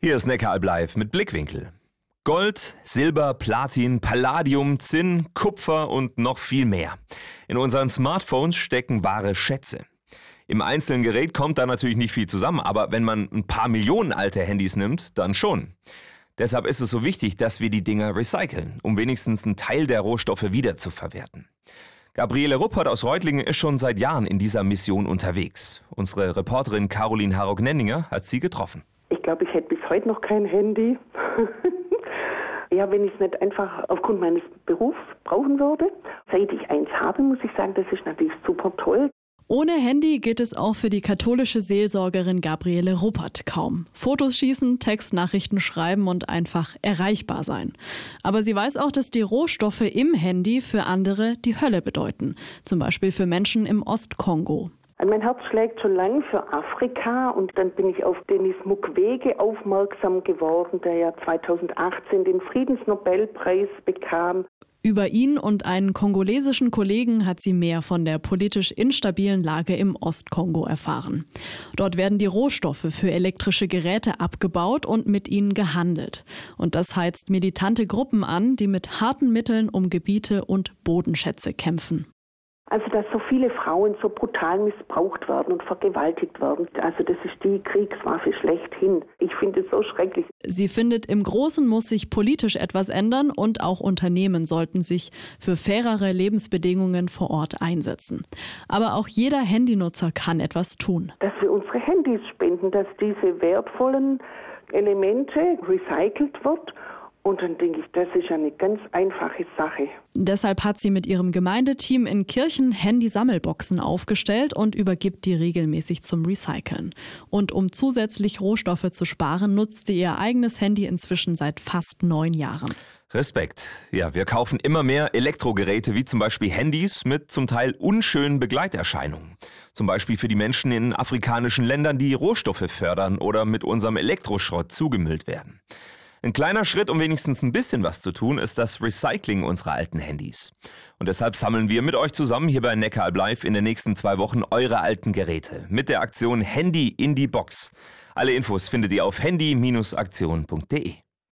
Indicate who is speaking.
Speaker 1: Hier ist Neckaralb live mit Blickwinkel. Gold, Silber, Platin, Palladium, Zinn, Kupfer und noch viel mehr. In unseren Smartphones stecken wahre Schätze. Im einzelnen Gerät kommt da natürlich nicht viel zusammen, aber wenn man ein paar Millionen alte Handys nimmt, dann schon. Deshalb ist es so wichtig, dass wir die Dinger recyceln, um wenigstens einen Teil der Rohstoffe wiederzuverwerten. Gabriele Ruppert aus Reutlingen ist schon seit Jahren in dieser Mission unterwegs. Unsere Reporterin Caroline Harog-Nenninger hat sie getroffen.
Speaker 2: Ich glaube, ich hätte bis heute noch kein Handy. ja, wenn ich es nicht einfach aufgrund meines Berufs brauchen würde. Seit ich eins habe, muss ich sagen, das ist natürlich super toll.
Speaker 3: Ohne Handy geht es auch für die katholische Seelsorgerin Gabriele Ruppert kaum. Fotos schießen, Textnachrichten schreiben und einfach erreichbar sein. Aber sie weiß auch, dass die Rohstoffe im Handy für andere die Hölle bedeuten. Zum Beispiel für Menschen im Ostkongo.
Speaker 2: Mein Herz schlägt schon lang für Afrika und dann bin ich auf Denis Mukwege aufmerksam geworden, der ja 2018 den Friedensnobelpreis bekam.
Speaker 3: Über ihn und einen kongolesischen Kollegen hat sie mehr von der politisch instabilen Lage im Ostkongo erfahren. Dort werden die Rohstoffe für elektrische Geräte abgebaut und mit ihnen gehandelt. Und das heizt militante Gruppen an, die mit harten Mitteln um Gebiete und Bodenschätze kämpfen.
Speaker 2: Also, dass so viele Frauen so brutal missbraucht werden und vergewaltigt werden. Also, das ist die Kriegswaffe schlechthin. Ich finde es so schrecklich.
Speaker 3: Sie findet, im Großen muss sich politisch etwas ändern und auch Unternehmen sollten sich für fairere Lebensbedingungen vor Ort einsetzen. Aber auch jeder Handynutzer kann etwas tun.
Speaker 2: Dass wir unsere Handys spenden, dass diese wertvollen Elemente recycelt wird und dann denke ich, das ist eine ganz einfache Sache.
Speaker 3: Deshalb hat sie mit ihrem Gemeindeteam in Kirchen Handy-Sammelboxen aufgestellt und übergibt die regelmäßig zum Recyceln. Und um zusätzlich Rohstoffe zu sparen, nutzt sie ihr eigenes Handy inzwischen seit fast neun Jahren.
Speaker 1: Respekt. Ja, wir kaufen immer mehr Elektrogeräte, wie zum Beispiel Handys mit zum Teil unschönen Begleiterscheinungen. Zum Beispiel für die Menschen in afrikanischen Ländern, die Rohstoffe fördern oder mit unserem Elektroschrott zugemüllt werden. Ein kleiner Schritt, um wenigstens ein bisschen was zu tun, ist das Recycling unserer alten Handys. Und deshalb sammeln wir mit euch zusammen hier bei Neckaralb Live in den nächsten zwei Wochen eure alten Geräte mit der Aktion Handy in die Box. Alle Infos findet ihr auf handy-aktion.de.